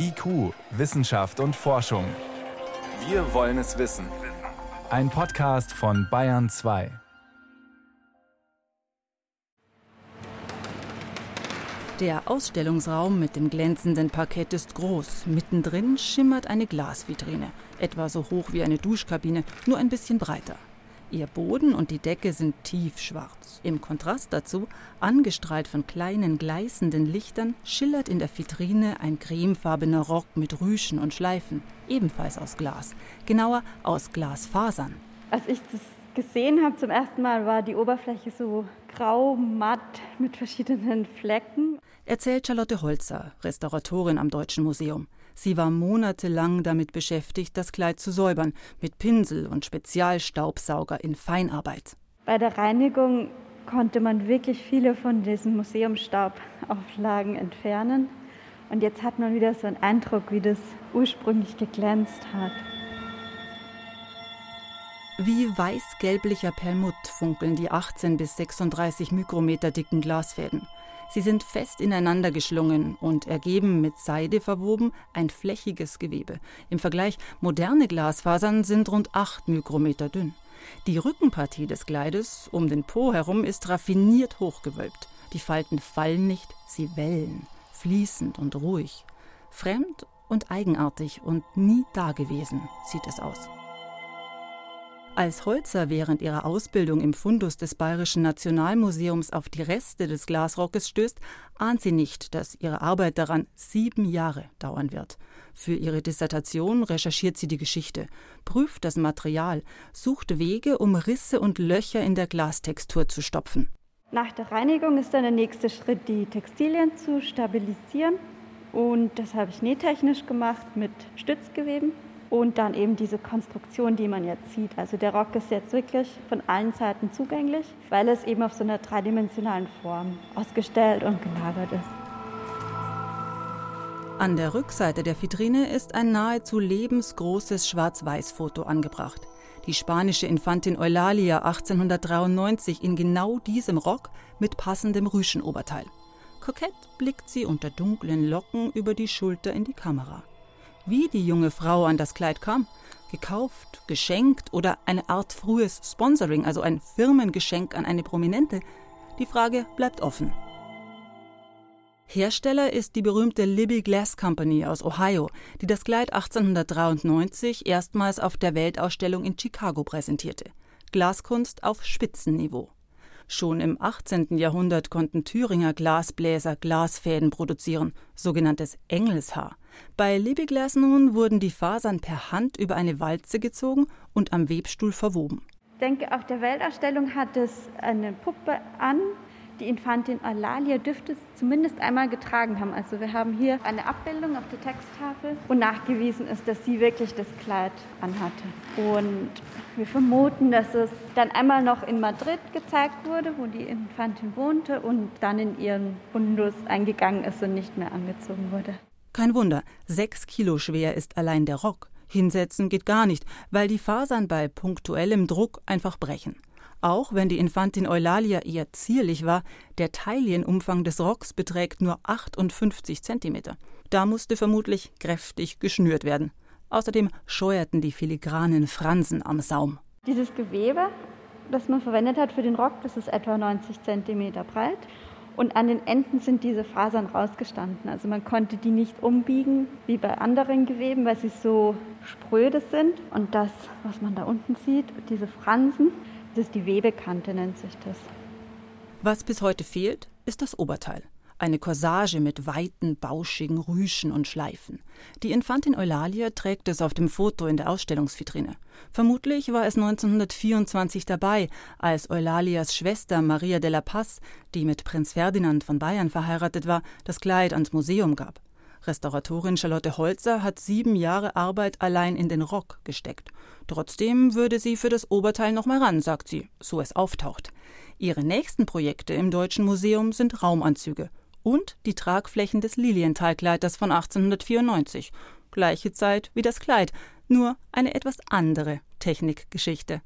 IQ, Wissenschaft und Forschung. Wir wollen es wissen. Ein Podcast von Bayern 2. Der Ausstellungsraum mit dem glänzenden Parkett ist groß. Mittendrin schimmert eine Glasvitrine, etwa so hoch wie eine Duschkabine, nur ein bisschen breiter. Ihr Boden und die Decke sind tiefschwarz. Im Kontrast dazu, angestrahlt von kleinen gleißenden Lichtern, schillert in der Vitrine ein cremefarbener Rock mit Rüschen und Schleifen, ebenfalls aus Glas, genauer aus Glasfasern. Als ich das gesehen habe zum ersten Mal, war die Oberfläche so grau, matt mit verschiedenen Flecken. Erzählt Charlotte Holzer, Restauratorin am Deutschen Museum. Sie war monatelang damit beschäftigt, das Kleid zu säubern, mit Pinsel und Spezialstaubsauger in Feinarbeit. Bei der Reinigung konnte man wirklich viele von diesen Museumstaubauflagen entfernen. Und jetzt hat man wieder so einen Eindruck, wie das ursprünglich geglänzt hat. Wie weiß-gelblicher Perlmutt funkeln die 18 bis 36 Mikrometer dicken Glasfäden. Sie sind fest ineinander geschlungen und ergeben mit Seide verwoben ein flächiges Gewebe. Im Vergleich moderne Glasfasern sind rund 8 Mikrometer dünn. Die Rückenpartie des Kleides um den Po herum ist raffiniert hochgewölbt. Die Falten fallen nicht, sie wellen, fließend und ruhig. Fremd und eigenartig und nie dagewesen sieht es aus. Als Holzer während ihrer Ausbildung im Fundus des Bayerischen Nationalmuseums auf die Reste des Glasrockes stößt, ahnt sie nicht, dass ihre Arbeit daran sieben Jahre dauern wird. Für ihre Dissertation recherchiert sie die Geschichte, prüft das Material, sucht Wege, um Risse und Löcher in der Glastextur zu stopfen. Nach der Reinigung ist dann der nächste Schritt, die Textilien zu stabilisieren. Und das habe ich nähtechnisch gemacht mit Stützgeweben und dann eben diese Konstruktion, die man jetzt sieht. Also der Rock ist jetzt wirklich von allen Seiten zugänglich, weil es eben auf so einer dreidimensionalen Form ausgestellt und gelagert ist. An der Rückseite der Vitrine ist ein nahezu lebensgroßes Schwarz-Weiß-Foto angebracht. Die spanische Infantin Eulalia 1893 in genau diesem Rock mit passendem Rüschenoberteil. Kokett blickt sie unter dunklen Locken über die Schulter in die Kamera wie die junge Frau an das Kleid kam. Gekauft, geschenkt oder eine Art frühes Sponsoring, also ein Firmengeschenk an eine Prominente. Die Frage bleibt offen. Hersteller ist die berühmte Libby Glass Company aus Ohio, die das Kleid 1893 erstmals auf der Weltausstellung in Chicago präsentierte. Glaskunst auf Spitzenniveau. Schon im 18. Jahrhundert konnten Thüringer Glasbläser Glasfäden produzieren, sogenanntes Engelshaar. Bei Libiglas nun wurden die Fasern per Hand über eine Walze gezogen und am Webstuhl verwoben. Ich denke, auf der Weltausstellung hat es eine Puppe an, die Infantin Eulalia dürfte es zumindest einmal getragen haben. Also wir haben hier eine Abbildung auf der Texttafel, wo nachgewiesen ist, dass sie wirklich das Kleid anhatte. Und wir vermuten, dass es dann einmal noch in Madrid gezeigt wurde, wo die Infantin wohnte und dann in ihren Fundus eingegangen ist und nicht mehr angezogen wurde. Kein Wunder, sechs Kilo schwer ist allein der Rock. Hinsetzen geht gar nicht, weil die Fasern bei punktuellem Druck einfach brechen. Auch wenn die Infantin Eulalia eher zierlich war, der Taillenumfang des Rocks beträgt nur 58 Zentimeter. Da musste vermutlich kräftig geschnürt werden. Außerdem scheuerten die filigranen Fransen am Saum. Dieses Gewebe, das man verwendet hat für den Rock, das ist etwa 90 Zentimeter breit. Und an den Enden sind diese Fasern rausgestanden. Also man konnte die nicht umbiegen wie bei anderen Geweben, weil sie so spröde sind. Und das, was man da unten sieht, diese Fransen, das ist die Webekante, nennt sich das. Was bis heute fehlt, ist das Oberteil. Eine Corsage mit weiten, bauschigen Rüschen und Schleifen. Die Infantin Eulalia trägt es auf dem Foto in der Ausstellungsvitrine. Vermutlich war es 1924 dabei, als Eulalias Schwester Maria de la Paz, die mit Prinz Ferdinand von Bayern verheiratet war, das Kleid ans Museum gab. Restauratorin Charlotte Holzer hat sieben Jahre Arbeit allein in den Rock gesteckt. Trotzdem würde sie für das Oberteil noch mal ran, sagt sie, so es auftaucht. Ihre nächsten Projekte im Deutschen Museum sind Raumanzüge und die Tragflächen des Lilienthalkleiters von 1894. Gleiche Zeit wie das Kleid, nur eine etwas andere Technikgeschichte.